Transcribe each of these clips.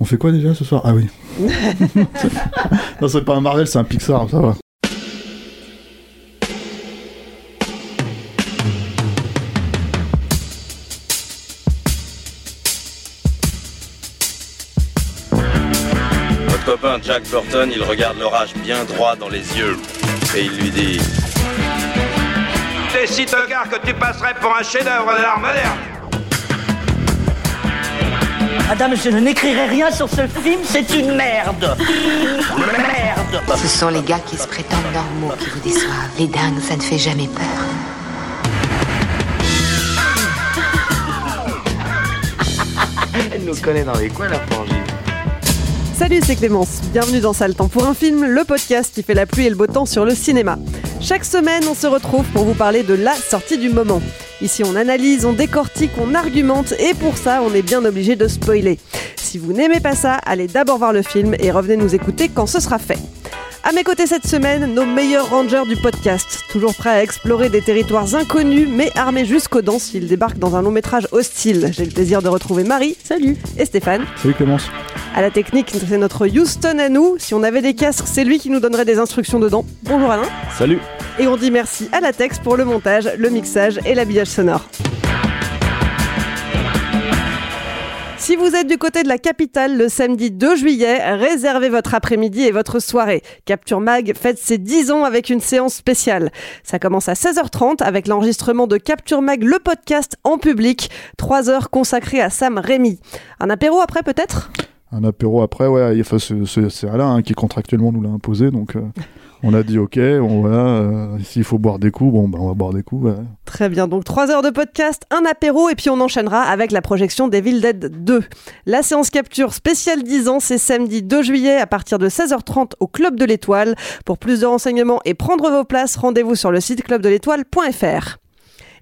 On fait quoi déjà ce soir? Ah oui. non, c'est pas un Marvel, c'est un Pixar, ça va. Votre copain Jack Burton, il regarde l'orage bien droit dans les yeux et il lui dit T'es si tocard que tu passerais pour un chef-d'œuvre de l'art moderne. Madame, je n'écrirai rien sur ce film, c'est une merde. Merde. Ce sont les gars qui se prétendent normaux qui vous déçoivent. Les dingues, ça ne fait jamais peur. Elle nous connaît dans les coins, la frangine. Salut, c'est Clémence. Bienvenue dans Sale Temps pour un film, le podcast qui fait la pluie et le beau temps sur le cinéma. Chaque semaine, on se retrouve pour vous parler de la sortie du moment. Ici, on analyse, on décortique, on argumente et pour ça, on est bien obligé de spoiler. Si vous n'aimez pas ça, allez d'abord voir le film et revenez nous écouter quand ce sera fait. À mes côtés cette semaine, nos meilleurs rangers du podcast, toujours prêts à explorer des territoires inconnus mais armés jusqu'aux dents s'ils débarquent dans un long métrage hostile. J'ai le plaisir de retrouver Marie, salut, et Stéphane. Salut Clémence. À la technique, c'est notre Houston à nous. Si on avait des casques, c'est lui qui nous donnerait des instructions dedans. Bonjour Alain. Salut. Et on dit merci à la Tex pour le montage, le mixage et l'habillage sonore. Si vous êtes du côté de la capitale le samedi 2 juillet, réservez votre après-midi et votre soirée. Capture Mag fête ses 10 ans avec une séance spéciale. Ça commence à 16h30 avec l'enregistrement de Capture Mag, le podcast en public. 3 heures consacrées à Sam Rémy. Un apéro après peut-être? Un apéro après, ouais, enfin, c'est Alain hein, qui contractuellement nous l'a imposé, donc euh, on a dit ok, on, euh, s'il faut boire des coups, bon, bah, on va boire des coups. Très bien, donc 3 heures de podcast, un apéro et puis on enchaînera avec la projection d'Evil Dead 2. La séance capture spéciale 10 ans, c'est samedi 2 juillet à partir de 16h30 au Club de l'Étoile. Pour plus de renseignements et prendre vos places, rendez-vous sur le site clubdelétoile.fr.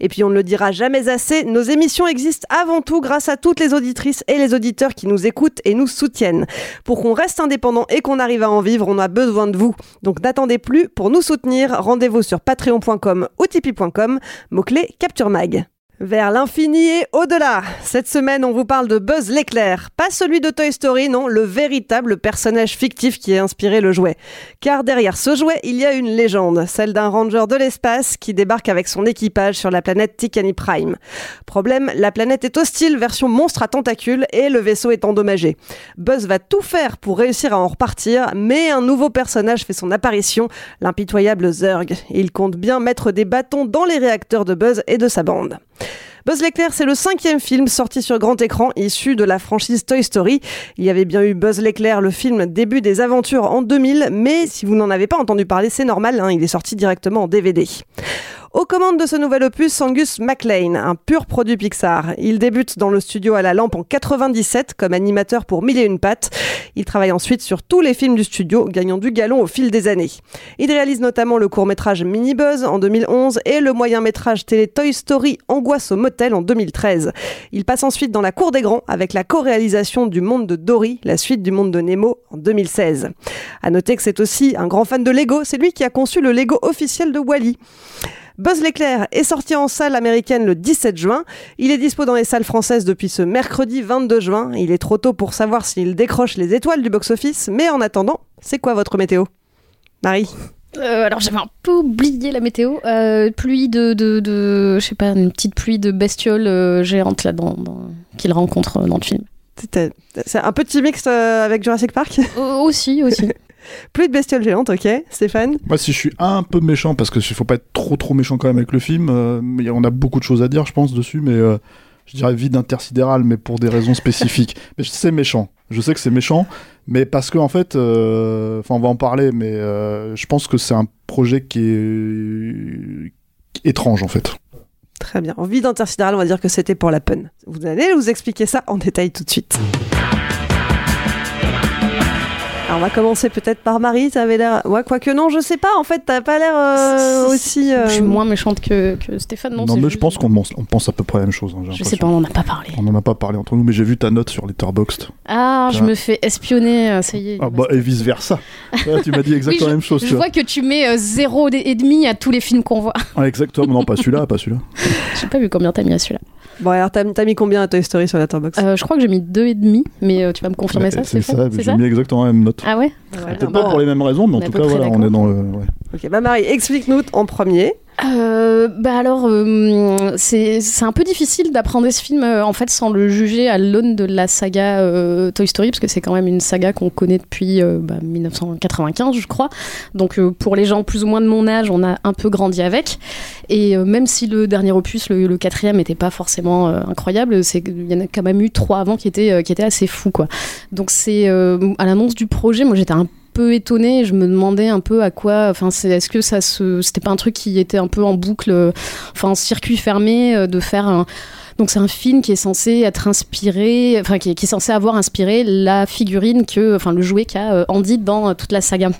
Et puis on ne le dira jamais assez, nos émissions existent avant tout grâce à toutes les auditrices et les auditeurs qui nous écoutent et nous soutiennent. Pour qu'on reste indépendant et qu'on arrive à en vivre, on a besoin de vous. Donc n'attendez plus, pour nous soutenir, rendez-vous sur patreon.com ou tipeee.com, mot-clé Capture Mag. Vers l'infini et au-delà. Cette semaine, on vous parle de Buzz l'éclair. Pas celui de Toy Story, non, le véritable personnage fictif qui a inspiré le jouet. Car derrière ce jouet, il y a une légende, celle d'un ranger de l'espace qui débarque avec son équipage sur la planète Tikani Prime. Problème, la planète est hostile, version monstre à tentacules, et le vaisseau est endommagé. Buzz va tout faire pour réussir à en repartir, mais un nouveau personnage fait son apparition, l'impitoyable Zurg. Il compte bien mettre des bâtons dans les réacteurs de Buzz et de sa bande. Buzz l'éclair, c'est le cinquième film sorti sur grand écran issu de la franchise Toy Story. Il y avait bien eu Buzz l'éclair, le film début des aventures en 2000, mais si vous n'en avez pas entendu parler, c'est normal, hein, il est sorti directement en DVD. Aux commandes de ce nouvel opus, Angus MacLean, un pur produit Pixar. Il débute dans le studio à la lampe en 97 comme animateur pour Mille et une pattes. Il travaille ensuite sur tous les films du studio, gagnant du galon au fil des années. Il réalise notamment le court-métrage Mini Buzz en 2011 et le moyen-métrage télé Toy Story Angoisse au motel en 2013. Il passe ensuite dans la cour des grands avec la co-réalisation du monde de Dory, la suite du monde de Nemo en 2016. À noter que c'est aussi un grand fan de Lego, c'est lui qui a conçu le Lego officiel de Wally. Buzz l'éclair est sorti en salle américaine le 17 juin. Il est dispo dans les salles françaises depuis ce mercredi 22 juin. Il est trop tôt pour savoir s'il décroche les étoiles du box-office, mais en attendant, c'est quoi votre météo? Marie Euh, alors j'avais un peu oublié la météo. Euh, pluie de, de, de- je sais pas, une petite pluie de bestioles euh, géantes là dans, dans- qu'il rencontre dans le film. C'est un petit mix avec Jurassic Park? Aussi, aussi. Plus de bestioles géantes, ok. Stéphane Moi, si je suis un peu méchant, parce qu'il faut pas être trop trop méchant quand même avec le film, euh, mais on a beaucoup de choses à dire, je pense, dessus, mais euh, je dirais vide intersidéral, mais pour des raisons spécifiques. mais c'est méchant. Je sais que c'est méchant, mais parce que en fait, euh, enfin, on va en parler, mais je pense que c'est un projet qui est étrange en fait. Très bien. En vide intersidéral, on va dire que c'était pour la pun. Vous allez nous expliquer ça en détail tout de suite. Alors on va commencer peut-être par Marie, ça avait l'air... Ouais, quoique non, je sais pas, en fait, t'as pas l'air euh, aussi... euh, Je suis moins méchante que, que Stéphane, non Non, mais je pense qu'on pense, on pense à peu près la même chose. hein, j'ai Je sais pas, on en a pas parlé. On en a pas parlé entre nous, mais j'ai vu ta note sur Letterboxd. Ah, je Ouais. me fais espionner, euh, ça y est. Ah bah, et vice versa. tu m'as dit exactement Oui, je- la même chose. Je tu vois. vois que tu mets euh, zéro et demi à tous les films qu'on voit. Ah, exactement. Non, pas celui-là, pas celui-là. Je sais pas vu combien t'as mis à celui-là. Bon, alors t'as mis combien à Toy Story sur Letterboxd? Euh, je crois que j'ai mis deux et demi, mais euh, tu vas me confirmer ça, c'est c'est ça, j'ai mis exactement la même note. Ah ouais Peut-être pas pour les mêmes raisons, mais en tout cas, voilà, on est dans le. ouais. Ok, bah Marie, explique-nous en premier. Euh, bah alors, euh, c'est un peu difficile d'apprendre ce film euh, en fait sans le juger à l'aune de la saga euh, Toy Story parce que c'est quand même une saga qu'on connaît depuis euh, bah, 1995 je crois. Donc pour les gens plus ou moins de mon âge, on a un peu grandi avec. Et même si le dernier opus, le, quatrième, n'était pas forcément incroyable, qu'il y en a quand même eu trois avant qui étaient qui étaient assez fous quoi. Donc c'est à l'annonce du projet, moi j'étais un peu étonnée. Je me demandais un peu à quoi. Enfin, c'est est-ce que ça se, c'était pas un truc qui était un peu en boucle, enfin en circuit fermé, euh, de faire un. Donc c'est un film qui est censé être inspiré, enfin qui est, censé avoir inspiré la figurine que, enfin le jouet qu'a euh, Andy dans euh, toute la saga.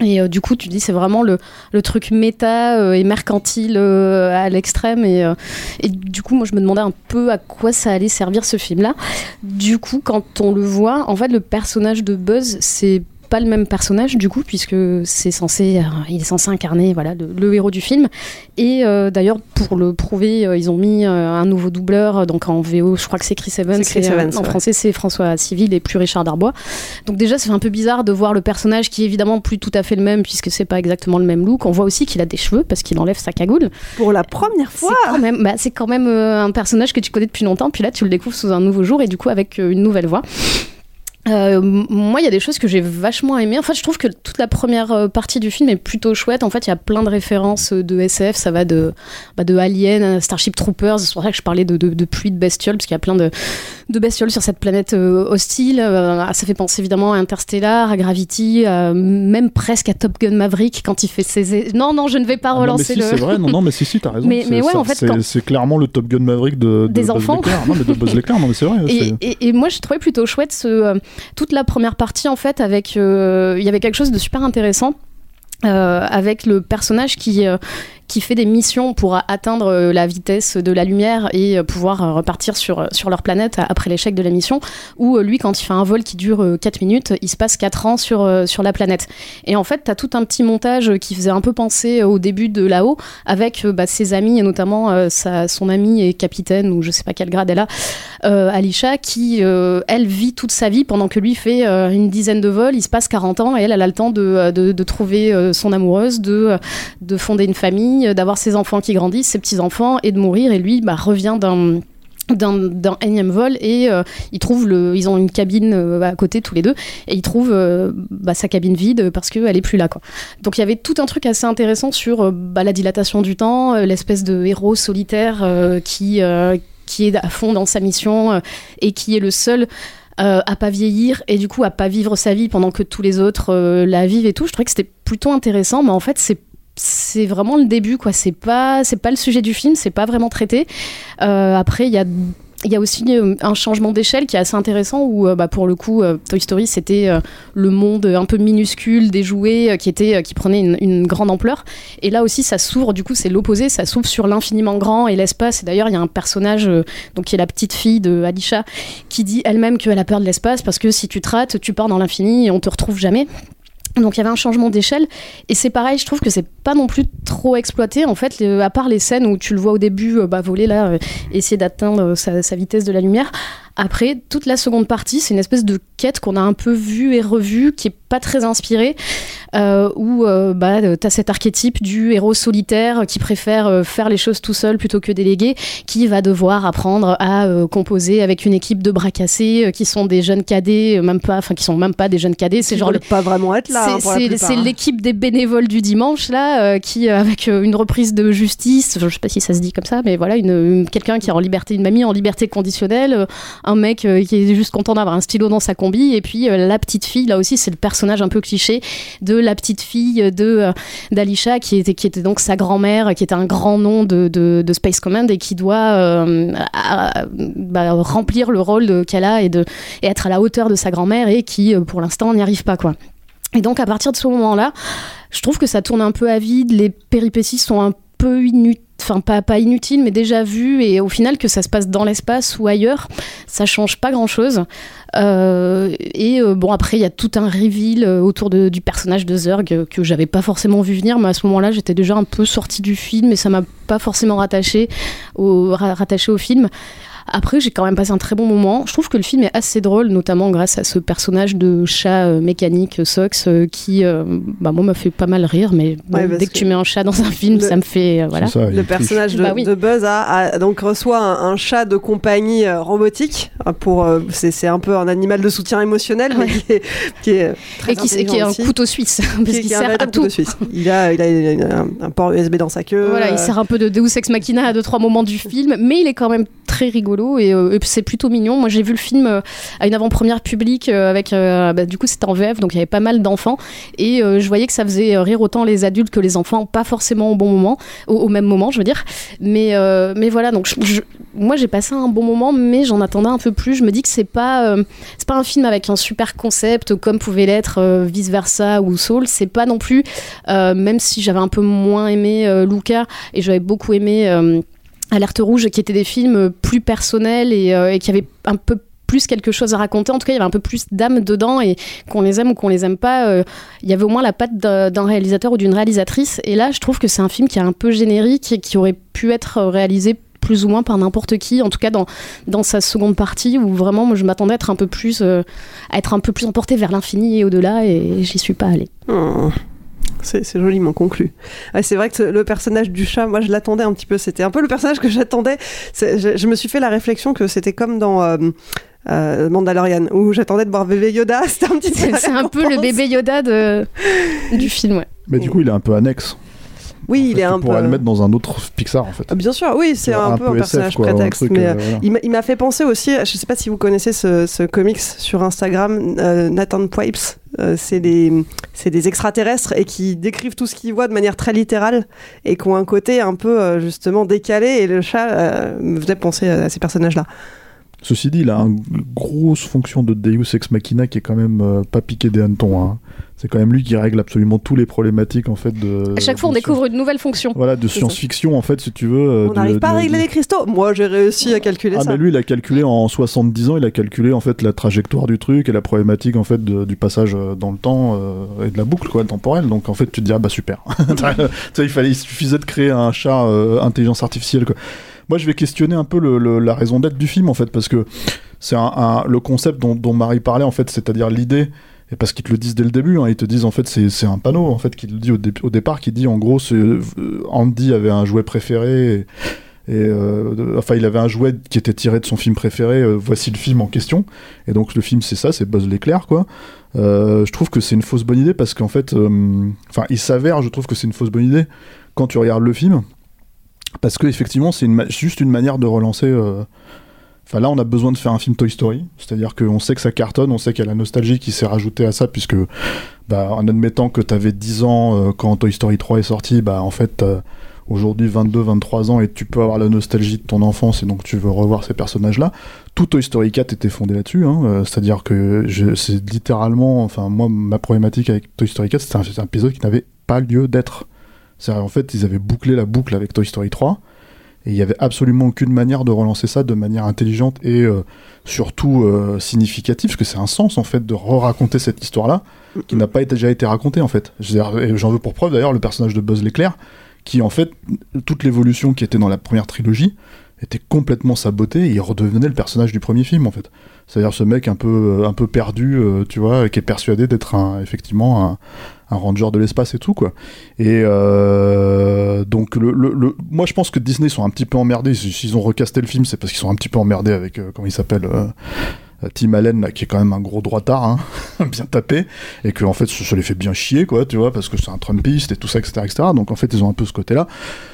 Et du coup, tu dis c'est vraiment le, le truc méta et mercantile à l'extrême. Et, et du coup, moi, je me demandais un peu à quoi ça allait servir ce film-là. Du coup, quand on le voit, en fait, le personnage de Buzz, c'est pas le même personnage du coup puisque c'est censé euh, il est censé incarner voilà le, le héros du film. Et euh, d'ailleurs pour le prouver euh, ils ont mis euh, un nouveau doubleur donc en VO je crois que c'est Chris Evans, Chris et, Evans, en ouais. français c'est François Civil et plus Richard Darbois. Donc déjà c'est un peu bizarre de voir le personnage qui est évidemment plus tout à fait le même puisque c'est pas exactement le même look. On voit aussi qu'il a des cheveux parce qu'il enlève sa cagoule. Pour la première fois. c'est quand même, bah, c'est quand même un personnage que tu connais depuis longtemps, puis là tu le découvres sous un nouveau jour et du coup avec une nouvelle voix. Euh, moi, il y a des choses que j'ai vachement aimées. En fait, je trouve que toute la première euh, partie du film est plutôt chouette. En fait, il y a plein de références euh, de SF. Ça va de, bah, de Alien, à Starship Troopers. C'est pour ça que je parlais de, de, de pluie de bestioles, parce qu'il y a plein de, de bestioles sur cette planète hostile. Euh, ça fait penser évidemment à Interstellar, à Gravity, même presque à Top Gun Maverick quand il fait ses. Non, non, je ne vais pas Ah non, mais relancer si, le. c'est vrai, non, non, mais si, si, t'as raison. Mais- ouais, ça- en fait, c'est quand- clairement le Top Gun Maverick de, de Des Buzz enfants. Non, mais de Buzz l'éclair, non, mais c'est vrai. Et, et- et moi, j'ai trouvé plutôt chouette ce, toute la première partie, en fait, avec. euh, Il y avait quelque chose de super intéressant. euh, avec le personnage qui, euh, qui fait des missions pour atteindre euh, la vitesse de la lumière et euh, pouvoir euh, repartir sur, sur leur planète après l'échec de la mission, où lui, quand il fait un vol qui dure 4 minutes, il se passe 4 ans sur, sur la planète. Et en fait, tu as tout un petit montage qui faisait un peu penser au début de là-haut, avec bah, ses amis, et notamment sa, son amie et capitaine, ou je sais pas quel grade elle a, euh, Alisha, qui, elle, vit toute sa vie pendant que lui fait une dizaine de vols. Il se passe 40 ans et elle, elle a le temps de, de, de trouver son amoureuse, de, de fonder une famille, d'avoir ses enfants qui grandissent, ses petits-enfants, et de mourir. Et lui, bah, revient d'un d'un énième vol et euh, ils le ils ont une cabine euh, à côté tous les deux et ils trouvent euh, bah, sa cabine vide parce qu'elle est plus là quoi donc il y avait tout un truc assez intéressant sur euh, bah, la dilatation du temps euh, l'espèce de héros solitaire euh, qui euh, qui est à fond dans sa mission euh, et qui est le seul euh, à pas vieillir et du coup à pas vivre sa vie pendant que tous les autres euh, la vivent et tout je trouvais que c'était plutôt intéressant mais en fait c'est c'est vraiment le début quoi. C'est pas c'est pas le sujet du film c'est pas vraiment traité. Euh, après il y a il y a aussi euh, un changement d'échelle qui est assez intéressant où euh, bah, pour le coup Toy Story c'était le monde un peu minuscule des jouets qui était qui prenait une, grande ampleur. Et là aussi ça s'ouvre. Du coup c'est l'opposé. Ça s'ouvre sur l'infiniment grand et l'espace. Et d'ailleurs il y a un personnage donc qui est la petite fille de Alisha qui dit elle-même qu'elle a peur de l'espace parce que si tu te rates tu pars dans l'infini et on te retrouve jamais donc il y avait un changement d'échelle et c'est pareil, je trouve que c'est pas non plus trop exploité en fait, à part les scènes où tu le vois au début euh, voler là, euh, essayer d'atteindre euh, sa vitesse de la lumière. Après, toute la seconde partie, c'est une espèce de quête qu'on a un peu vue et revue, qui est pas très inspirée, euh, où euh, bah, euh, t'as cet archétype du héros solitaire qui préfère euh, faire les choses tout seul plutôt que déléguer, qui va devoir apprendre à euh, composer avec une équipe de bras cassés qui sont des jeunes cadets, même pas, enfin qui sont même pas des jeunes cadets, c'est genre pas vraiment être là. hein, c'est- hein. l'équipe des bénévoles du dimanche là, qui avec une reprise de justice, je sais pas si ça se dit comme ça, mais voilà, une, une- quelqu'un qui est en liberté, une mamie en liberté conditionnelle, un mec euh, qui est juste content d'avoir un stylo dans sa combi, et puis euh, la petite fille là aussi, c'est le personnage un peu cliché de la petite fille de euh, d'Alisha qui était qui était donc sa grand-mère, qui était un grand nom de, de, Space Command et qui doit bah, remplir le rôle qu'elle a et de et être à la hauteur de sa grand-mère et qui pour l'instant n'y arrive pas quoi. Et donc à partir de ce moment-là, je trouve que ça tourne un peu à vide, les péripéties sont un peu inutiles, enfin pas, inutiles, mais déjà vues, et au final que ça se passe dans l'espace ou ailleurs, ça change pas grand-chose. Euh, et euh, bon après il y a tout un reveal euh, autour du personnage de Zurg que j'avais pas forcément vu venir, mais à ce moment-là j'étais déjà un peu sortie du film et ça m'a pas forcément rattaché au film. Après, j'ai quand même passé un très bon moment. Je trouve que le film est assez drôle, notamment grâce à ce personnage de chat euh, mécanique, Sox, euh, qui, euh, bah, moi, m'a fait pas mal rire. Mais bon, Ouais, parce dès que, que tu mets un chat dans un film, le- ça me fait. euh, voilà. Ça, Le personnage de, Bah oui. de Buzz a, a- donc reçoit un, un chat de compagnie euh, robotique euh, pour euh, c'est c'est un peu un animal de soutien émotionnel mais qui est, qui est très Et qui, qui est un aussi. couteau suisse, parce qu'il qui est un sert à tout. suisse. Il a, il a une- un, un port USB dans sa queue. Voilà, euh, il sert un peu de Deus Ex Machina à deux trois moments du film, mais il est quand même très rigolo et, euh, et c'est plutôt mignon. Moi, j'ai vu le film euh, à une avant-première publique euh, avec, bah, du coup, c'était en VF, donc il y avait pas mal d'enfants et je voyais que ça faisait rire autant les adultes que les enfants, pas forcément au bon moment, au, même moment, je veux dire. Mais, mais voilà, donc moi j'ai passé un bon moment, mais j'en attendais un peu plus. Je me dis que c'est pas, c'est pas un film avec un super concept comme pouvait l'être Vice Versa ou Soul. C'est pas non plus, même si j'avais un peu moins aimé Luca et j'avais beaucoup aimé Alerte Rouge, qui étaient des films plus personnels et, euh, et qui avaient un peu plus quelque chose à raconter. En tout cas, il y avait un peu plus d'âme dedans et qu'on les aime ou qu'on les aime pas, euh, il y avait au moins la patte d'un réalisateur ou d'une réalisatrice. Et là, je trouve que c'est un film qui est un peu générique et qui aurait pu être réalisé plus ou moins par n'importe qui, en tout cas dans, dans sa seconde partie, où vraiment moi, je m'attendais à être un peu plus euh, à être un peu plus emporté vers l'infini et au-delà, et j'y suis pas allée. Hmm. C'est c'est joliment conclu. Ouais, c'est vrai que le personnage du chat, moi je l'attendais un petit peu. C'était un peu le personnage que j'attendais. Je, je me suis fait la réflexion que c'était comme dans euh, euh, Mandalorian, où j'attendais de voir bébé Yoda. C'était un petit peu. C'est un peu le bébé Yoda de, du film, ouais. Mais du coup, il est un peu annexe. Oui, En il est un peu. le mettre dans un autre Pixar, en fait. Ah, Bien sûr, oui, c'est un, Un peu un SF, personnage quoi, un prétexte. truc, mais euh, euh, voilà. il m'a- fait penser aussi, je sais pas si vous connaissez ce, ce comics sur Instagram, euh, Nathan Pipes. Euh, c'est des, des extraterrestres et qui décrivent tout ce qu'ils voient de manière très littérale et qui ont un côté un peu euh, justement décalé. Et le chat euh, me faisait penser à ces personnages-là. Ceci dit, il a une grosse fonction de Deus Ex Machina qui est quand même euh, pas piqué des hannetons. hein. C'est quand même lui qui règle absolument tous les problématiques en fait de. À chaque fois, on découvre une nouvelle fonction. Voilà, de science-fiction en fait, si tu veux. euh, On n'arrive pas à régler de- les cristaux. Moi, j'ai réussi à calculer Ah ça. mais lui il a calculé en 70 ans, il a calculé en fait la trajectoire du truc et la problématique en fait de- du passage euh, dans le temps euh, et de la boucle quoi temporelle. Donc en fait tu te dis ah bah super. tu sais, il fallait il suffisait de créer un chat euh, intelligence artificielle quoi. Moi je vais questionner un peu la raison d'être du film en fait parce que c'est un, le concept dont, Marie parlait en fait, c'est-à-dire l'idée et parce qu'ils te le disent dès le début, hein, ils te disent en fait c'est un panneau en fait qui le dit au, dé- au départ qui dit en gros euh, Andy avait un jouet préféré et, euh, enfin, il avait un jouet qui était tiré de son film préféré. euh, voici le film en question. Et donc le film, c'est ça, c'est Buzz l'éclair, quoi. Je trouve que c'est une fausse bonne idée parce qu'en fait, enfin, il s'avère, je trouve que c'est une fausse bonne idée quand tu regardes le film, parce que effectivement, c'est juste une manière de relancer. euh, Enfin là, on a besoin de faire un film Toy Story, c'est-à-dire qu'on sait que ça cartonne, on sait qu'il y a la nostalgie qui s'est rajoutée à ça, puisque bah, en admettant que tu avais 10 ans euh, quand Toy Story 3 est sorti, bah en fait euh, aujourd'hui 22, 23 ans et tu peux avoir la nostalgie de ton enfance et donc tu veux revoir ces personnages-là. Tout Toy Story 4 était fondé là-dessus, hein, euh, c'est-à-dire que c'est littéralement, enfin moi ma problématique avec Toy Story 4, c'était un épisode qui n'avait pas lieu d'être. C'est-à-dire en fait ils avaient bouclé la boucle avec Toy Story 3 et il y avait absolument aucune manière de relancer ça de manière intelligente et euh, surtout euh, significative, parce que c'est un sens en fait de re-raconter cette histoire-là qui n'a pas été- déjà été racontée en fait. J'en veux pour preuve d'ailleurs le personnage de Buzz l'éclair, qui en fait toute l'évolution qui était dans la première trilogie était complètement sabotée et il redevenait le personnage du premier film en fait. C'est-à-dire ce mec un peu un peu perdu, euh, tu vois, qui est persuadé d'être un effectivement un, un ranger de l'espace et tout quoi. Et euh, donc le, le- le- moi je pense que Disney sont un petit peu emmerdés. Si- S'ils ont recasté le film, c'est parce qu'ils sont un petit peu emmerdés avec euh, comment il s'appelle. euh, euh, Tim Allen là, qui est quand même un gros droitard hein. bien tapé, et que en fait ça, les fait bien chier, quoi, tu vois, parce que c'est un Trumpiste et tout ça, etc., etc. Donc en fait ils ont un peu ce côté-là.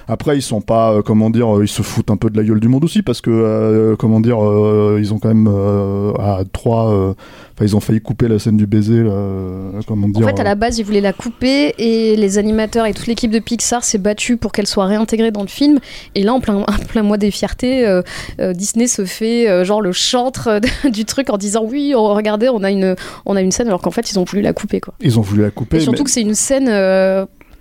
Après ils sont pas, euh, comment dire, euh, ils se foutent un peu de la gueule du monde aussi, parce que euh, comment dire, euh, ils ont quand même euh, à trois, euh, enfin ils ont failli couper la scène du baiser, là, euh, comment En dire. fait, à la base, ils voulaient la couper et les animateurs et toute l'équipe de Pixar s'est battue pour qu'elle soit réintégrée dans le film. Et là, en plein, en plein mois des fiertés, euh, euh, Disney se fait euh, genre le chantre du truc en disant oui, oh, regardez, on a une, on a une scène, alors qu'en fait, ils ont voulu la couper quoi. Ils ont voulu la couper. Et surtout mais- que c'est une scène.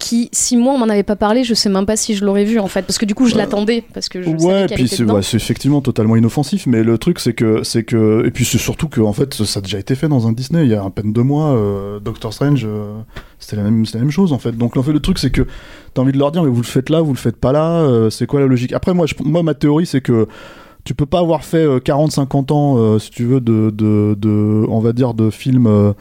Euh, qui, si moi on m'en avait pas parlé, je sais même pas si je l'aurais vue en fait, parce que du coup je l'attendais, parce que je ouais, savais qu'elle puis c'est ouais, effectivement totalement inoffensif, mais le truc c'est que c'est que et puis c'est surtout que en fait ça a déjà été fait dans un Disney il y a à peine deux mois. euh, Doctor Strange, euh, c'était la même, c'était la même chose en fait. Donc en fait le truc c'est que t'as envie de leur dire mais vous le faites là, vous le faites pas là, euh, c'est quoi la logique? Après moi, je, moi ma théorie c'est que tu peux pas avoir fait 40-50 ans, euh, si tu veux, de, de, de, on va dire, de films euh,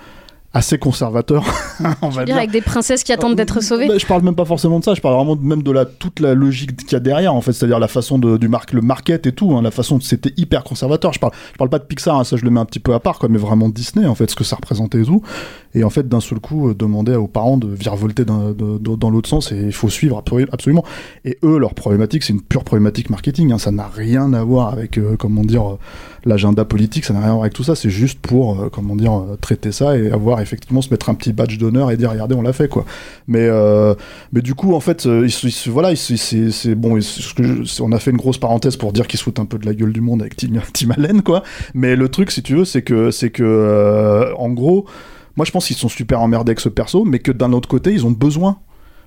assez conservateurs. on va Dire avec des princesses qui attendent d'être sauvées. bah, je parle même pas forcément de ça, je parle vraiment même de la, toute la logique qu'il y a derrière, en fait, c'est-à-dire la façon de, du marque, le market et tout, hein, la façon c'était hyper conservateur. Je parle, je parle pas de Pixar, hein, ça je le mets un petit peu à part, quoi, mais vraiment Disney, en fait, ce que ça représentait et tout. Et en fait, d'un seul coup, euh, demander aux parents de virevolter de- de- dans l'autre sens et il faut suivre absolu- absolument. Et eux, leur problématique, c'est une pure problématique marketing, hein, ça n'a rien à voir avec, euh, comment dire, euh, l'agenda politique, ça n'a rien à voir avec tout ça, c'est juste pour, euh, comment dire, euh, traiter ça et avoir effectivement se mettre un petit badge d'honneur et dire regardez, on l'a fait, quoi. Mais, euh, mais du coup, en fait, voilà, c'est bon, on a fait une grosse parenthèse pour dire qu'ils se un peu de la gueule du monde avec Tim, Tim Allen, quoi. Mais le truc, si tu veux, c'est que, c'est que, en gros, moi je pense qu'ils sont super emmerdés avec ce perso, mais que d'un autre côté, ils ont besoin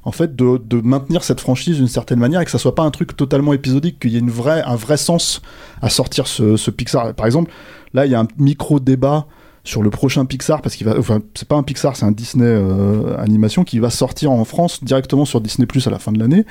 en fait de, maintenir cette franchise d'une certaine manière et que ça soit pas un truc totalement épisodique, qu'il y ait une vraie, un vrai sens à sortir ce, Pixar. Par exemple, là il y a un micro débat sur le prochain Pixar parce qu'il va, enfin c'est pas un Pixar, c'est un Disney euh, animation qui va sortir en France directement sur Disney Plus à la fin de l'année.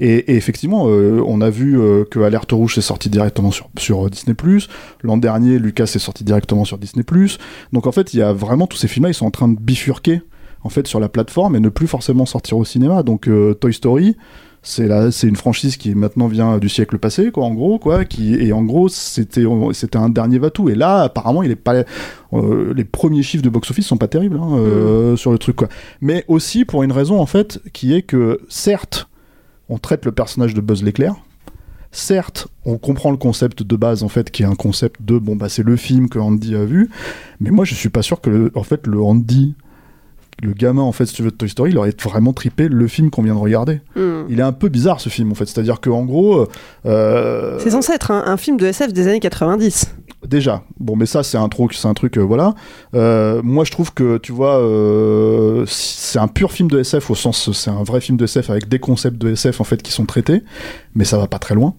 Et, effectivement, euh, on a vu euh, que Alerte Rouge est sorti directement sur, sur Disney Plus. L'an dernier, Lucas est sorti directement sur Disney Plus. Donc en fait, il y a vraiment tous ces films-là, ils sont en train de bifurquer en fait sur la plateforme et ne plus forcément sortir au cinéma. Donc euh, Toy Story, c'est là, c'est une franchise qui maintenant vient du siècle passé, quoi, en gros, quoi, qui et en gros c'était c'était un dernier Vatou. Et là, apparemment, il est pas euh, les premiers chiffres de box-office sont pas terribles hein, euh, sur le truc, quoi. Mais aussi pour une raison en fait, qui est que certes, on traite le personnage de Buzz l'éclair. Certes, on comprend le concept de base en fait, qui est un concept de bon bah c'est le film que Andy a vu, mais moi je suis pas sûr que le- en fait le Andy le gamin en fait si tu veux de Toy Story il aurait vraiment trippé le film qu'on vient de regarder. Hmm. il est un peu bizarre ce film en fait. C'est à dire que en gros euh, C'est censé être un, un film de SF des années 90. déjà. Bon mais ça c'est un truc c'est un truc euh, voilà. Euh, moi je trouve que tu vois euh, c'est un pur film de SF au sens c'est un vrai film de SF avec des concepts de SF en fait qui sont traités mais ça va pas très loin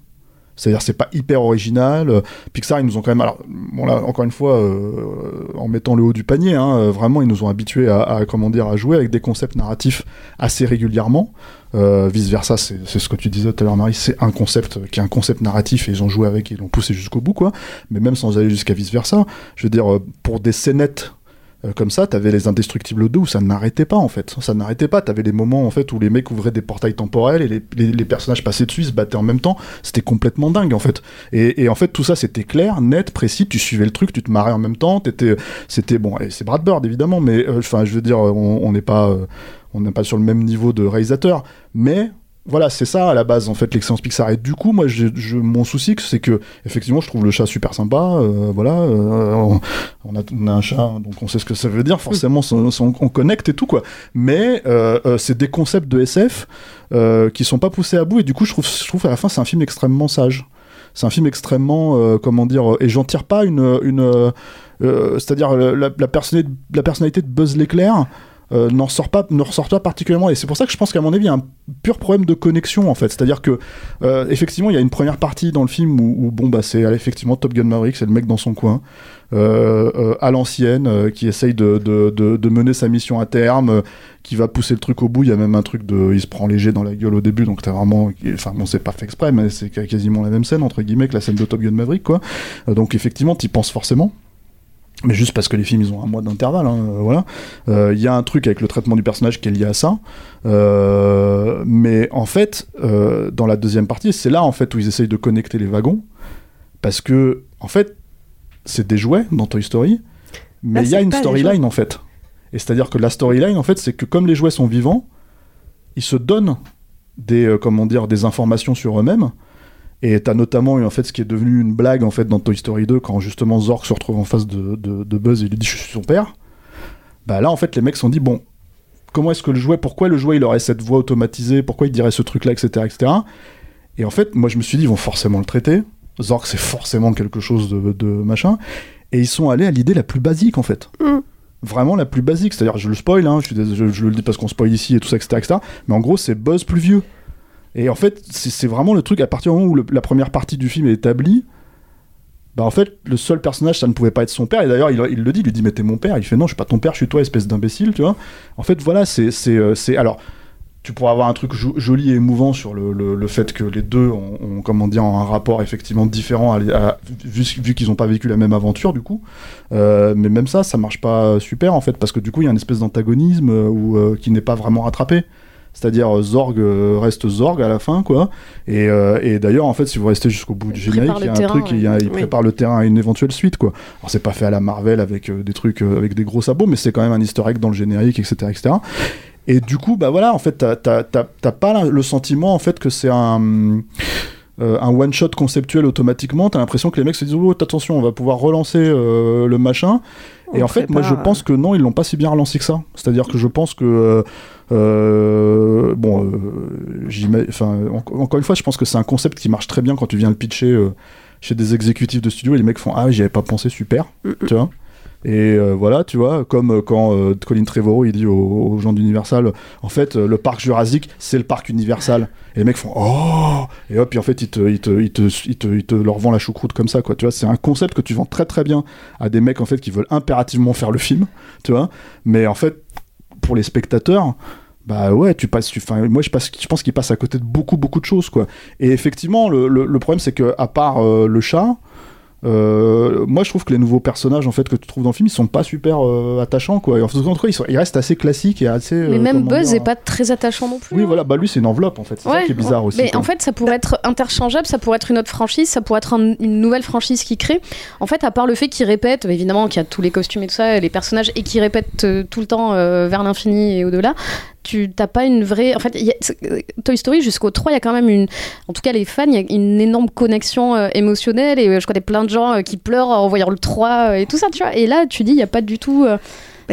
c'est-à-dire c'est pas hyper original. Pixar ils nous ont quand même alors bon là encore une fois euh, en mettant le haut du panier hein, euh, vraiment ils nous ont habitués à, à, comment dire à jouer avec des concepts narratifs assez régulièrement. Euh, vice versa c'est c'est ce que tu disais tout à l'heure Marie c'est un concept qui est un concept narratif et ils ont joué avec et ils l'ont poussé jusqu'au bout quoi. Mais même sans aller jusqu'à vice versa, je veux dire euh, pour des scénettes euh, comme ça, t'avais les Indestructibles 2 où ça n'arrêtait pas en fait. Ça n'arrêtait pas. T'avais les moments en fait où les mecs ouvraient des portails temporels et les, personnages passaient dessus, se battaient en même temps. C'était complètement dingue en fait. Et, en fait tout ça c'était clair, net, précis. Tu suivais le truc, tu te marrais en même temps. C'était bon. C'est Brad Bird évidemment, mais euh, enfin je veux dire, on on n'est pas, euh, on n'est pas sur le même niveau de réalisateur, mais voilà, c'est ça à la base en fait l'excellence Pixar. Et du coup, moi, je, je- mon souci, c'est que effectivement, je trouve le chat super sympa. euh, voilà, euh, on, a, on a un chat, donc on sait ce que ça veut dire. Forcément, on, on- on connecte et tout quoi. Mais euh, euh, c'est des concepts de SF euh, qui sont pas poussés à bout. Et du coup, je trouve, je trouve à la fin, c'est un film extrêmement sage. C'est un film extrêmement, euh, comment dire, et j'en tire pas une, une, c'est-à-dire la, la personnalité de Buzz l'éclair. Euh, n'en sort pas ne ressort pas particulièrement. Et c'est pour ça que je pense qu'à mon avis il y a un pur problème de connexion en fait. C'est à dire que euh, effectivement il y a une première partie dans le film où, bon bah c'est effectivement Top Gun Maverick c'est le mec dans son coin euh, à l'ancienne qui essaye de, de, de, mener sa mission à terme qui va pousser le truc au bout. Il y a même un truc de il se prend léger dans la gueule au début donc t'as vraiment enfin bon c'est pas fait exprès mais c'est quasiment la même scène entre guillemets que la scène de Top Gun Maverick quoi. Donc effectivement t'y penses forcément mais juste parce que les films ils ont un mois d'intervalle hein, euh, voilà. Il euh, y a un truc avec le traitement du personnage qui est lié à ça. Euh, mais en fait euh, dans la deuxième partie c'est là en fait où ils essayent de connecter les wagons. Parce que en fait c'est des jouets dans Toy Story mais il y a une storyline en fait. Et c'est-à-dire que la storyline, en fait, c'est que comme les jouets sont vivants, ils se donnent des, comment dire, des informations sur eux-mêmes. Et t'as notamment eu en fait ce qui est devenu une blague en fait dans Toy Story 2 quand justement Zorg se retrouve en face de, de, de Buzz et lui dit je suis son père. Bah là en fait les mecs se sont dit bon comment est-ce que le jouet pourquoi le jouet il aurait cette voix automatisée? Pourquoi il dirait ce truc là etc etc. Et en fait moi je me suis dit ils vont forcément le traiter. Zorg c'est forcément quelque chose de, de machin. Et ils sont allés à l'idée la plus basique en fait. Vraiment la plus basique, c'est-à-dire je le spoil, hein, je, suis dés- je- je le dis parce qu'on spoil ici et tout ça, etc., etc. Mais en gros, c'est Buzz plus vieux. Et en fait, c'est vraiment le truc, à partir du moment où la première partie du film est établie, bah en fait, le seul personnage, ça ne pouvait pas être son père. Et d'ailleurs, il, le dit, il lui dit, mais t'es mon père. Il fait, non, je suis pas ton père, je suis toi, espèce d'imbécile, tu vois. En fait, voilà, c'est. euh, Alors, tu pourras avoir un truc jo- joli et émouvant sur le, le- fait que les deux ont, ont, comment un rapport effectivement différent, vu, qu'ils n'ont pas vécu la même aventure, du coup. Euh, mais même ça, ça marche pas super, en fait, parce que du coup, il y a une espèce d'antagonisme euh, qui n'est pas vraiment rattrapé. C'est-à-dire euh, Zorg euh, reste Zorg à la fin, quoi. Et, euh, et d'ailleurs, en fait, si vous restez jusqu'au bout du générique, il y a un terrain, truc, il, y a- il Oui. prépare le terrain à une éventuelle suite, quoi. Alors, c'est pas fait à la Marvel avec euh, des trucs, euh, avec des gros sabots, mais c'est quand même un easter egg dans le générique, etc., etc. Et du coup, bah voilà, en fait, t'as- pas le sentiment, en fait, que c'est un. euh, un one shot conceptuel automatiquement, t'as l'impression que les mecs se disent oh attention on va pouvoir relancer euh, le machin et en fait moi je pense que non ils l'ont pas si bien relancé que ça. C'est à dire que je pense que euh, euh, bon euh, enfin en- encore une fois je pense que c'est un concept qui marche très bien quand tu viens le pitcher euh, chez des exécutifs de studio et les mecs font ah j'y avais pas pensé super tu vois et euh, voilà, tu vois, comme euh, quand euh, Colin Trevorrow il dit aux, gens d'Universal, en fait, le parc Jurassic, c'est le parc Universal. Et les mecs font oh Et hop, puis en fait, ils te, ils te, ils te, ils te, ils te leur vendent la choucroute comme ça, quoi. Tu vois, c'est un concept que tu vends très très bien à des mecs en fait qui veulent impérativement faire le film, tu vois. Mais en fait, pour les spectateurs, bah ouais, tu passes. tu- moi, je, passe, je pense qu'ils passent à côté de beaucoup beaucoup de choses, quoi. Et effectivement, le, le, problème, c'est que à part le chat. Euh, moi je trouve que les nouveaux personnages en fait que tu trouves dans le film ils sont pas super euh, attachants quoi en tout cas ils, sont- ils restent assez classiques et assez Mais euh, même Buzz dire, est pas très attachant non plus. oui hein. voilà bah lui c'est une enveloppe en fait c'est ça qui est bizarre aussi Mais quoi. en fait, ça pourrait être interchangeable, ça pourrait être une autre franchise, ça pourrait être un- une nouvelle franchise qui crée. En fait, à part le fait qu'ils répètent, évidemment qu'il y a tous les costumes et tout ça, les personnages, et qu'ils répètent euh, tout le temps vers l'infini et au-delà, tu t'as pas une vraie. En fait, y a- euh, Toy Story jusqu'au 3, il y a quand même une. En tout cas, les fans, il y a une énorme connexion euh, émotionnelle, et euh, je connais plein de gens euh, qui pleurent en voyant le 3 euh, et tout ça, tu vois. Et là, tu dis, il n'y a pas du tout. Bah,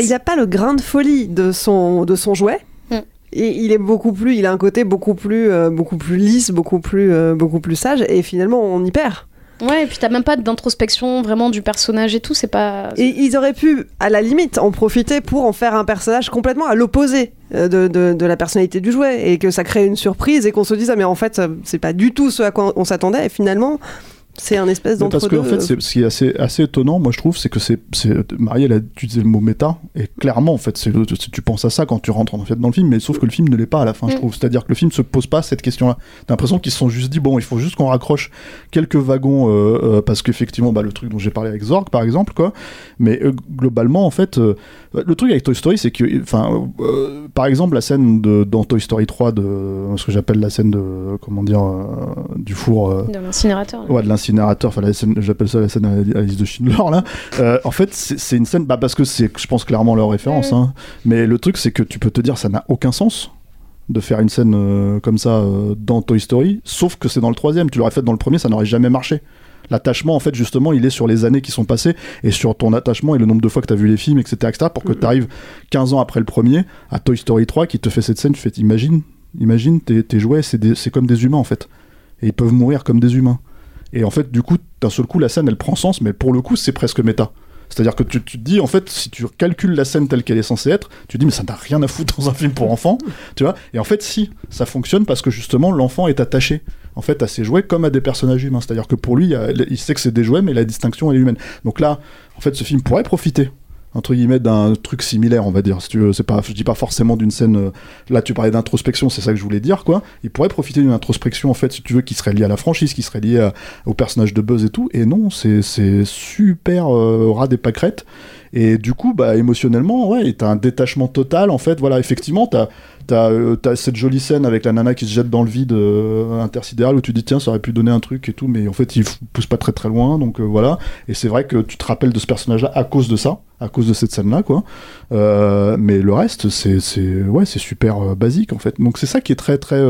il n'a pas le grain de folie de son, de son jouet. Mm. Et il est beaucoup plus, il a un côté beaucoup plus, beaucoup plus lisse, beaucoup plus, beaucoup plus sage. Et finalement, on y perd. Ouais, et puis t'as même pas d'introspection vraiment du personnage et tout, c'est pas. Et ils auraient pu, à la limite, en profiter pour en faire un personnage complètement à l'opposé euh, de, de- la personnalité du jouet. Et que ça crée une surprise et qu'on se dise, ah mais en fait, euh, c'est pas du tout ce à quoi on s'attendait. Et finalement, c'est un espèce Mais parce que en fait, c'est- ce qui est assez, assez étonnant, moi je trouve, c'est que c'est, c'est Marie, elle a utilisé le mot méta, et clairement, en fait, tu penses à ça quand tu rentres en fait dans le film, mais sauf que le film ne l'est pas à la fin, je Mm. trouve. C'est-à-dire que le film se pose pas cette question-là. T'as l'impression qu'ils se sont juste dit, bon, il faut juste qu'on raccroche quelques wagons, euh, euh, parce qu'effectivement, bah, le truc dont j'ai parlé avec Zorg, par exemple, quoi. Mais euh, globalement, en fait, euh, le truc avec Toy Story, c'est que, enfin, euh, par exemple, la scène de, dans Toy Story 3 de ce que j'appelle la scène de, comment dire, euh, du four. euh, De l'incinérateur. Ouais, de l'incinérateur, enfin la scène- j'appelle ça la scène à Alice de Schindler là. Euh, en fait, c'est une scène, bah, parce que c'est, je pense clairement leur référence. Hein. Mais le truc, c'est que tu peux te dire, ça n'a aucun sens de faire une scène euh, comme ça euh, dans Toy Story, sauf que c'est dans le troisième. Tu l'aurais fait dans le premier, ça n'aurait jamais marché. L'attachement, en fait, justement, il est sur les années qui sont passées et sur ton attachement et le nombre de fois que tu as vu les films, etc., etc., pour que tu arrives 15 ans après le premier à Toy Story 3 qui te fait cette scène. Tu fais, imagine, imagine, tes, tes jouets, c'est comme des humains, en fait. Et ils peuvent mourir comme des humains. Et en fait, du coup, d'un seul coup, la scène, elle prend sens, mais pour le coup, c'est presque méta. C'est-à-dire que tu, tu te dis, en fait, si tu calcules la scène telle qu'elle est censée être, tu te dis, mais ça n'a rien à foutre dans un film pour enfants, tu vois. Et en fait, si, ça fonctionne parce que justement, l'enfant est attaché, en fait, à ses jouets comme à des personnages humains. C'est-à-dire que pour lui, il, sait que c'est des jouets, mais la distinction, est humaine. Donc là, en fait, ce film pourrait profiter entre guillemets d'un truc similaire on va dire. Si tu c'est pas je dis pas forcément d'une scène euh, là tu parlais d'introspection c'est ça que je voulais dire quoi. Il pourrait profiter d'une introspection en fait si tu veux qui serait liée à la franchise qui serait liée à- au personnage de Buzz et tout. Et non c'est super euh, ras des pâquerettes et du coup bah émotionnellement ouais t'as un détachement total en fait voilà effectivement t'as T'as euh, cette jolie scène avec la nana qui se jette dans le vide euh, intersidéral où tu dis tiens ça aurait pu donner un truc et tout mais en fait il pousse pas très très loin donc euh, voilà et c'est vrai que tu te rappelles de ce personnage là à cause de ça à cause de cette scène-là, quoi. Euh, mais le reste, c'est, ouais, c'est super euh, basique, en fait. Donc c'est ça qui est très, très.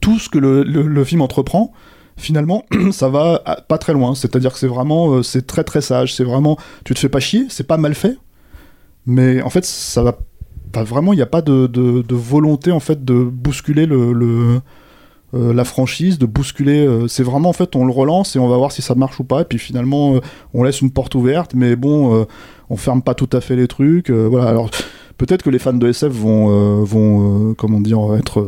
tout ce que le, le film entreprend, finalement, ça va pas très loin. C'est-à-dire que c'est vraiment, euh, c'est très, très sage. C'est vraiment, tu te fais pas chier, c'est pas mal fait, mais en fait, ça va. vraiment, il n'y a pas de, volonté, en fait, de bousculer le. euh, la franchise, de bousculer. euh, c'est vraiment en fait, on le relance et on va voir si ça marche ou pas. Et puis finalement, on laisse une porte ouverte, mais bon, on ferme pas tout à fait les trucs. voilà. Alors peut-être que les fans de SF vont, vont, comment dire, être,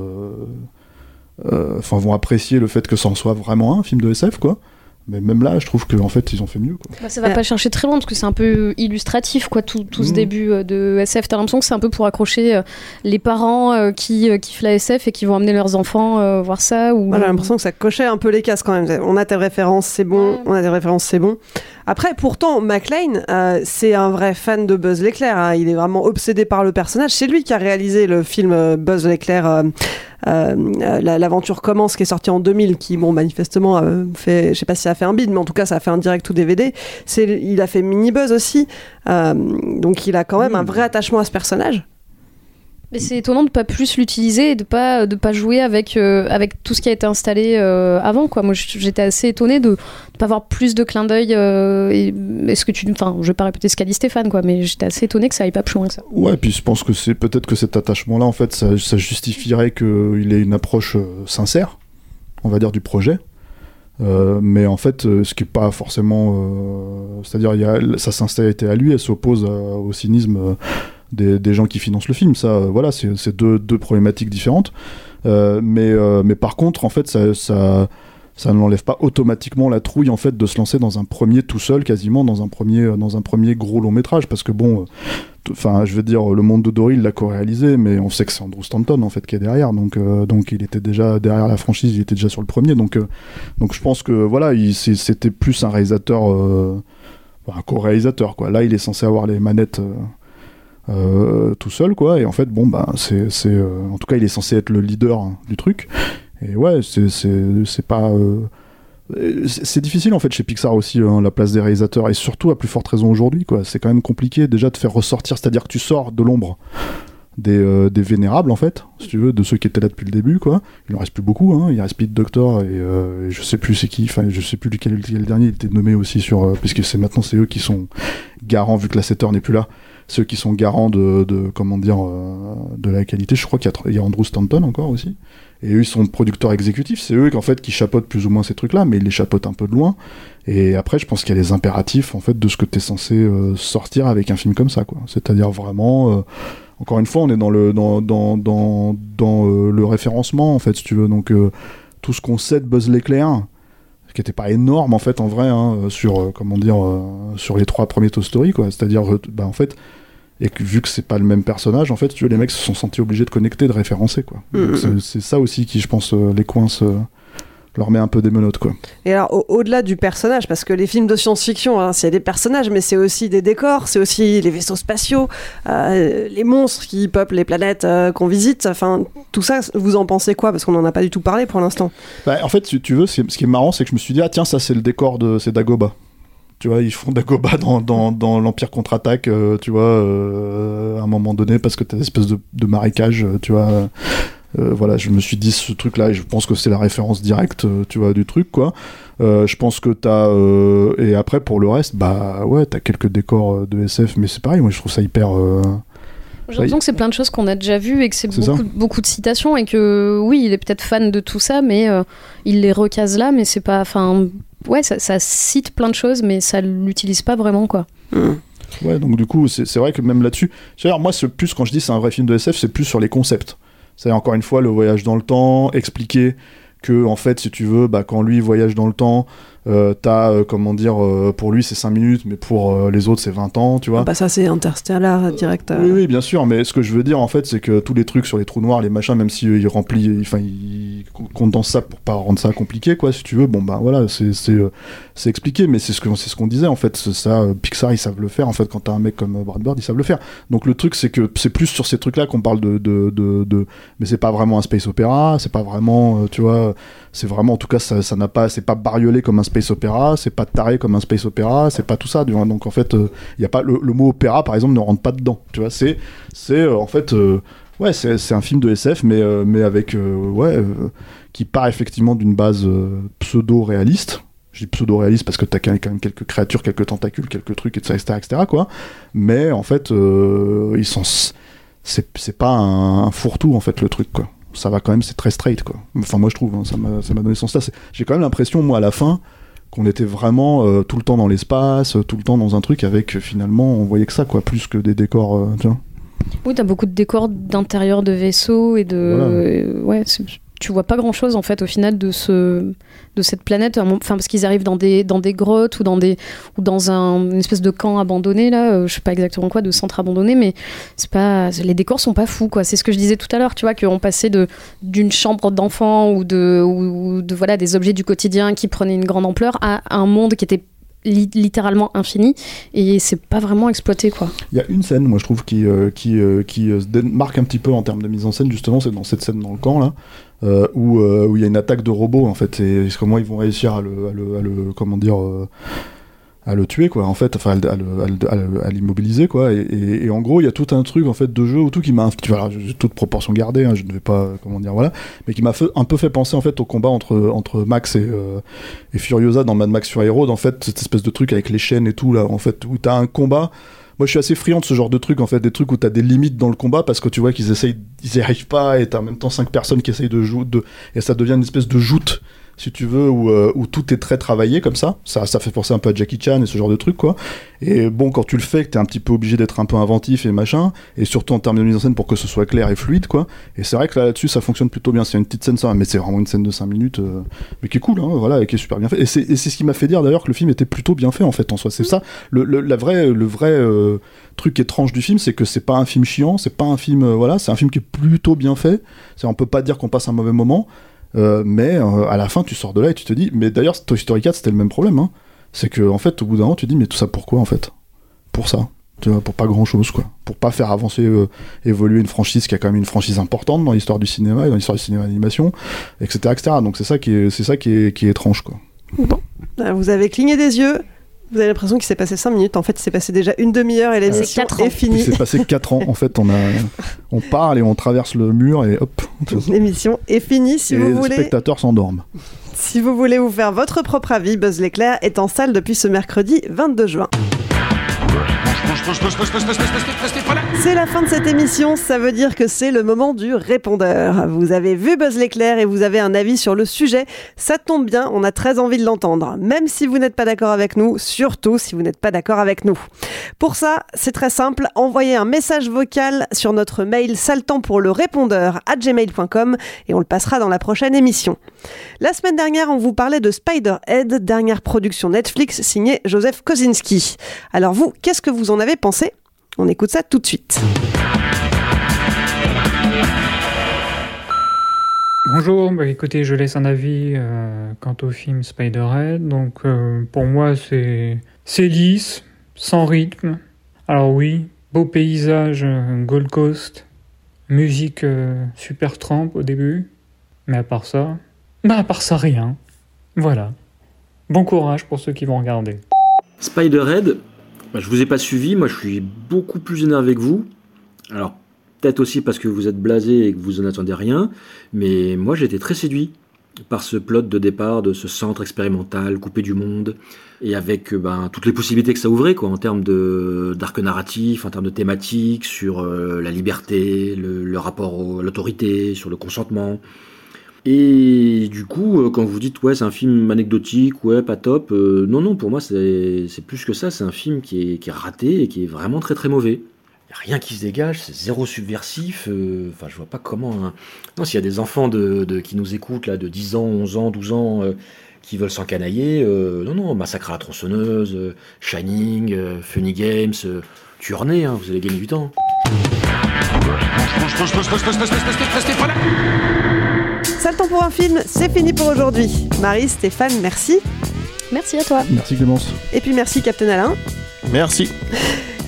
enfin, vont apprécier le fait que ça en soit vraiment un film de SF, quoi. Mais même là, je trouve qu'en fait, ils ont fait mieux. Quoi. Bah, ça va pas chercher très loin parce que c'est un peu illustratif quoi tout, tout ce Mhm. début euh, de SF. T'as l'impression que c'est un peu pour accrocher euh, les parents euh, qui euh, kiffent la SF et qui vont amener leurs enfants euh, voir ça ou j'ai l'impression que ça cochait un peu les cases quand même. On a tes références, c'est bon. On a des références, c'est bon. Après, pourtant, McLean, euh, c'est un vrai fan de Buzz l'éclair. hein. Il est vraiment obsédé par le personnage. C'est lui qui a réalisé le film euh, Buzz l'éclair. euh, la- L'aventure commence, qui est sorti en 2000, qui, bon, manifestement, a fait, je sais pas si ça a fait un bid, mais en tout cas, ça a fait un direct ou DVD. C'est, il a fait Mini Buzz aussi. Donc, il a quand même un vrai attachement à ce personnage. Mais c'est étonnant de pas plus l'utiliser et de pas de pas jouer avec euh, avec tout ce qui a été installé euh, avant. Moi j'étais assez étonnée de, de pas avoir plus de clins d'œil. euh, et- Est-ce que tu enfin je vais pas répéter ce qu'a dit Stéphane quoi, mais j'étais assez étonnée que ça aille pas plus loin que ça. Ouais, puis je pense que c'est peut-être que cet attachement-là, en fait, ça, ça justifierait qu'il ait une approche euh, sincère, on va dire, du projet. Mais en fait, ce qui est pas forcément, c'est-à-dire, sa sincérité à lui, elle s'oppose au cynisme des, des gens qui financent le film. Ça, euh, voilà, c'est deux, deux problématiques différentes. Euh, mais, euh, mais par contre, en fait, ça, ça, ça ne l'enlève pas automatiquement la trouille en fait de se lancer dans un premier tout seul, quasiment dans un premier, dans un premier gros long métrage, parce que bon. Enfin, je veux dire, le monde de Dory, il l'a co-réalisé, mais on sait que c'est Andrew Stanton en fait qui est derrière, donc donc il était déjà derrière la franchise, il était déjà sur le premier, donc donc je pense que voilà, c'était plus un réalisateur, un co-réalisateur quoi. Là, il est censé avoir les manettes euh, tout seul quoi, et en fait bon bah c'est c'est euh, en tout cas il est censé être le leader hein, du truc, et ouais c'est c'est pas euh, c'est difficile en fait chez Pixar aussi hein, la place des réalisateurs et surtout à plus forte raison aujourd'hui quoi. C'est quand même compliqué déjà de faire ressortir, c'est-à-dire que tu sors de l'ombre des, des vénérables en fait, si tu veux, de ceux qui étaient là depuis le début quoi. Il en reste plus beaucoup, hein. il reste Pete Doctor et, et je sais plus c'est qui, enfin je sais plus lequel, lequel le dernier il était nommé aussi sur, puisque c'est maintenant c'est eux qui sont garants vu que la setter n'est plus là. Ceux qui sont garants de, de comment dire euh, de la qualité, je crois qu'il y, a- Andrew Stanton encore aussi. Et eux, ils sont producteurs exécutifs. C'est eux, en fait, qui chapeautent plus ou moins ces trucs-là, mais ils les chapeautent un peu de loin. Et après, je pense qu'il y a les impératifs, en fait, de ce que tu es censé euh, sortir avec un film comme ça, quoi. C'est-à-dire vraiment, euh, encore une fois, on est dans le, dans, dans, dans, dans le référencement, en fait, si tu veux. Donc, euh, tout ce qu'on sait de Buzz l'éclair, qui n'était pas énorme, en fait, en vrai, hein, sur, euh, comment dire, euh, sur les trois premiers Toy Story, quoi. C'est-à-dire, bah, en fait, et que vu que c'est pas le même personnage, en fait, tu veux, les mecs se sont sentis obligés de connecter, de référencer, quoi. Donc, Mhm. c'est- C'est ça aussi qui, je pense, euh, les coince, leur met un peu des menottes, quoi. Et alors, au- au-delà du personnage, parce que les films de science-fiction, hein, c'est des personnages, mais c'est aussi des décors, c'est aussi les vaisseaux spatiaux, euh, les monstres qui peuplent les planètes euh, qu'on visite. Enfin, tout ça, vous en pensez quoi? Parce qu'on n'en a pas du tout parlé pour l'instant. Bah, en fait, si tu veux, ce qui est- marrant, c'est que je me suis dit, ah tiens, ça c'est le décor de c'est Dagoba. Tu vois, ils font Dagoba dans, dans, dans l'Empire contre-attaque, euh, tu vois, euh, à un moment donné, parce que t'as des espèces de, de marécages, euh, tu vois. Euh, voilà, je me suis dit ce truc-là, et je pense que c'est la référence directe, euh, tu vois, du truc, quoi. Euh, je pense que t'as... euh, et après, pour le reste, bah ouais, t'as quelques décors de SF, mais c'est pareil, moi je trouve ça hyper... euh, J'ai l'impression que c'est plein de choses qu'on a déjà vues et que c'est C'est beaucoup, de citations et que oui, il est peut-être fan de tout ça, mais euh, il les recase là, mais c'est pas. Enfin, ouais, ça, ça cite plein de choses, mais ça l'utilise pas vraiment, quoi. Ouais, donc du coup, c'est c'est vrai que même là-dessus, moi, c'est plus, quand je dis c'est un vrai film de SF, c'est plus sur les concepts. C'est encore une fois le voyage dans le temps, expliquer que, en fait, si tu veux, bah, quand lui voyage dans le temps, euh, t'as, euh, comment dire, euh, pour lui c'est 5 minutes, mais pour les autres c'est 20 ans, tu vois. Bah, ça, c'est Interstellar direct. Oui, oui, bien sûr, mais ce que je veux dire en fait, c'est que tous les trucs sur les trous noirs, les machins, même si il remplit, enfin, il condense ça pour pas rendre ça compliqué, quoi, si tu veux, bon, bah voilà, c'est c'est c'est expliqué, mais c'est ce que c'est ce qu'on disait en fait, ça, Pixar ils savent le faire en fait, quand t'as un mec comme Brad Bird, ils savent le faire. Donc le truc, c'est que c'est plus sur ces trucs-là qu'on parle de, de, de, de- mais c'est pas vraiment un space opéra, c'est pas vraiment, tu vois, c'est vraiment, en tout cas, ça ça n'a pas, c'est pas bariolé comme un space opéra, c'est pas taré comme un space opéra, c'est pas tout ça. Donc en fait, il y a pas le, mot opéra par exemple ne rentre pas dedans. Tu vois, c'est c'est euh, en fait euh, ouais c'est un film de SF mais euh, mais avec euh, ouais euh, qui part effectivement d'une base pseudo réaliste. Je dis pseudo réaliste parce que t'as quand même quelques créatures, quelques tentacules, quelques trucs, etc., etc., etc., quoi. Mais en fait, euh, ils sont c'est c'est pas un, un fourre-tout en fait le truc quoi ça va quand même c'est très straight quoi enfin moi je trouve hein, ça m'a donné sens là j'ai quand même l'impression moi à la fin qu'on était vraiment euh, tout le temps dans l'espace euh, tout le temps dans un truc avec euh, finalement on voyait que ça quoi plus que des décors euh, tu vois Oui, t'as beaucoup de décors d'intérieur de vaisseaux et de. Voilà. ouais, tu vois pas grand chose en fait au final de ce de cette planète. Enfin, parce qu'ils arrivent dans des dans des grottes ou dans des ou dans un une espèce de camp abandonné là. euh, je sais pas exactement quoi, de centre abandonné, mais c'est pas les décors sont pas fous quoi. C'est ce que je disais tout à l'heure, tu vois, qu'on passait de d'une chambre d'enfant ou de ou, de voilà des objets du quotidien qui prenaient une grande ampleur à un monde qui était li- littéralement infini et c'est pas vraiment exploité quoi. il y a une scène moi je trouve qui euh, qui euh, qui euh, se démarque un petit peu en termes de mise en scène justement c'est dans cette scène dans le camp là euh, où euh, où il y a une attaque de robots en fait. Et comment ils vont réussir à le, à le, à le- comment dire euh, à le tuer quoi en fait. Enfin à l'immobiliser quoi. Et, et- et en gros il y a tout un truc en fait de jeu ou tout qui m'a j'ai toute proportion gardée hein, je ne vais pas euh, comment dire voilà mais qui m'a un peu fait penser en fait au combat entre entre Max et, euh, et Furiosa dans Mad Max Fury Road en fait cette espèce de truc avec les chaînes et tout là en fait où t'as un combat moi, je suis assez friand de ce genre de truc, en fait, des trucs où t'as des limites dans le combat parce que tu vois qu'ils essayent, ils y arrivent pas et t'as en même temps cinq personnes qui essayent de jouer, de, et ça devient une espèce de joute, si tu veux, où, euh, où tout est très travaillé comme ça. ça. Ça fait penser un peu à Jackie Chan et ce genre de truc, quoi. Et bon, quand tu le fais, que t'es un petit peu obligé d'être un peu inventif et machin, et surtout en termes de mise en scène pour que ce soit clair et fluide, quoi. Et c'est vrai que là, là-dessus, ça fonctionne plutôt bien. C'est une petite scène, ça, mais c'est vraiment une scène de 5 minutes, euh, mais qui est cool, hein, voilà, et qui est super bien fait. Et c'est ce qui m'a fait dire d'ailleurs que le film était plutôt bien fait, en fait, en soi. C'est ça, le, le, la vraie, le vrai euh, truc étrange du film, c'est que c'est pas un film chiant, c'est pas un film, euh, voilà, c'est un film qui est plutôt bien fait. On peut pas dire qu'on passe un mauvais moment, euh, mais euh, à la fin, tu sors de là et tu te dis, mais d'ailleurs, Toy Story 4, c'était le même problème, hein. C'est que, en fait, au bout d'un moment, tu te dis, mais tout ça pourquoi, en fait? Pour ça. Pour pas grand chose, quoi. Pour pas faire avancer, euh, évoluer une franchise qui a quand même une franchise importante dans l'histoire du cinéma et dans l'histoire du cinéma d'animation, etc., etc. Donc c'est ça qui est, c'est ça qui est, qui est étrange, quoi. Ah, Vous avez cligné des yeux. Vous avez l'impression qu'il s'est passé 5 minutes. En fait, il s'est passé déjà une demi-heure et l'émission est Il finie. s'est passé 4 ans, en fait, on a, on parle et on traverse le mur et hop. L'émission est finie. Si et vous les voulez, spectateurs s'endorment. si vous voulez vous faire votre propre avis, Buzz l'éclair est en salle depuis ce mercredi 22 juin. C'est la fin de cette émission, ça veut dire que c'est le moment du répondeur. Vous avez vu Buzz l'éclair et vous avez un avis sur le sujet, ça tombe bien, on a très envie de l'entendre. Même si vous n'êtes pas d'accord avec nous, surtout si vous n'êtes pas d'accord avec nous. Pour ça, c'est très simple, envoyez un message vocal sur notre mail saltant pour le répondeur à gmail.com et on le passera dans la prochaine émission. La semaine dernière, on vous parlait de Spider-Head, dernière production Netflix signée Joseph Kosinski. Alors vous, qu'est-ce que vous en avez pensé On écoute ça tout de suite. Bonjour, bah écoutez, je laisse un avis euh, quant au film Spider-Head. Donc euh, pour moi, c'est c'est lisse, sans rythme. Alors oui, beau paysage euh, Gold Coast, musique euh, super trempe au début, mais à part ça, bah à part ça rien. Voilà. Bon courage pour ceux qui vont regarder. Spider-Head, bah, je vous ai pas suivi, moi je suis beaucoup plus énervé que vous. Alors, peut-être aussi parce que vous êtes blasé et que vous en attendez rien, mais moi j'étais très séduit par ce plot de départ de ce centre expérimental coupé du monde et avec euh, ben, toutes les possibilités que ça ouvrait quoi, en termes d'arc narratif, en termes de thématiques, sur euh, la liberté, le, rapport à l'autorité, sur le consentement. Et du coup, euh, quand vous dites ouais, c'est un film anecdotique, ouais, pas top, euh, non, non, pour moi, c'est plus que ça. C'est un film qui est, qui est raté et qui est vraiment très très mauvais. Y a rien qui se dégage, c'est zéro subversif. euh, Enfin, je vois pas comment. hein. Non, s'il y a des enfants de, qui nous écoutent, là, de 10 ans, 11 ans, 12 ans, euh, qui veulent s'encanailler, euh, non, non, Massacre à la tronçonneuse, euh, Shining, euh, Funny Games, euh, Tuernay, hein, vous allez gagner du temps. Ça le temps pour un film, c'est fini pour aujourd'hui. Marie, Stéphane, merci. Merci à toi. Merci Clémence. Et puis merci Captain Alain. Merci.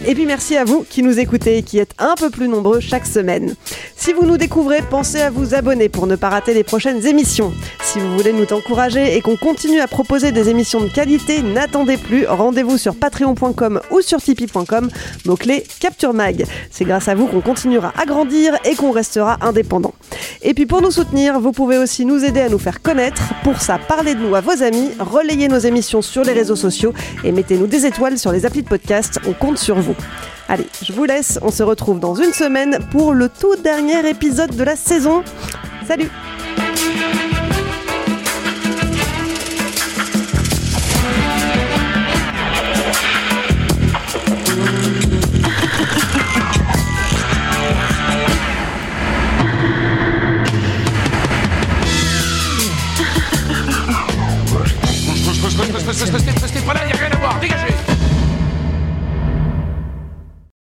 Et puis merci à vous qui nous écoutez et qui êtes un peu plus nombreux chaque semaine. Si vous nous découvrez, pensez à vous abonner pour ne pas rater les prochaines émissions. Si vous voulez nous encourager et qu'on continue à proposer des émissions de qualité, n'attendez plus, rendez-vous sur patreon.com ou sur tipeee.com, mot-clé Capture Mag. C'est grâce à vous qu'on continuera à grandir et qu'on restera indépendant. Et puis pour nous soutenir, vous pouvez aussi nous aider à nous faire connaître. Pour ça, parlez de nous à vos amis, relayez nos émissions sur les réseaux sociaux et mettez-nous des étoiles sur les applis de podcast. On compte sur vous. Allez, je vous laisse, on se retrouve dans une semaine pour le tout dernier épisode de la saison. Salut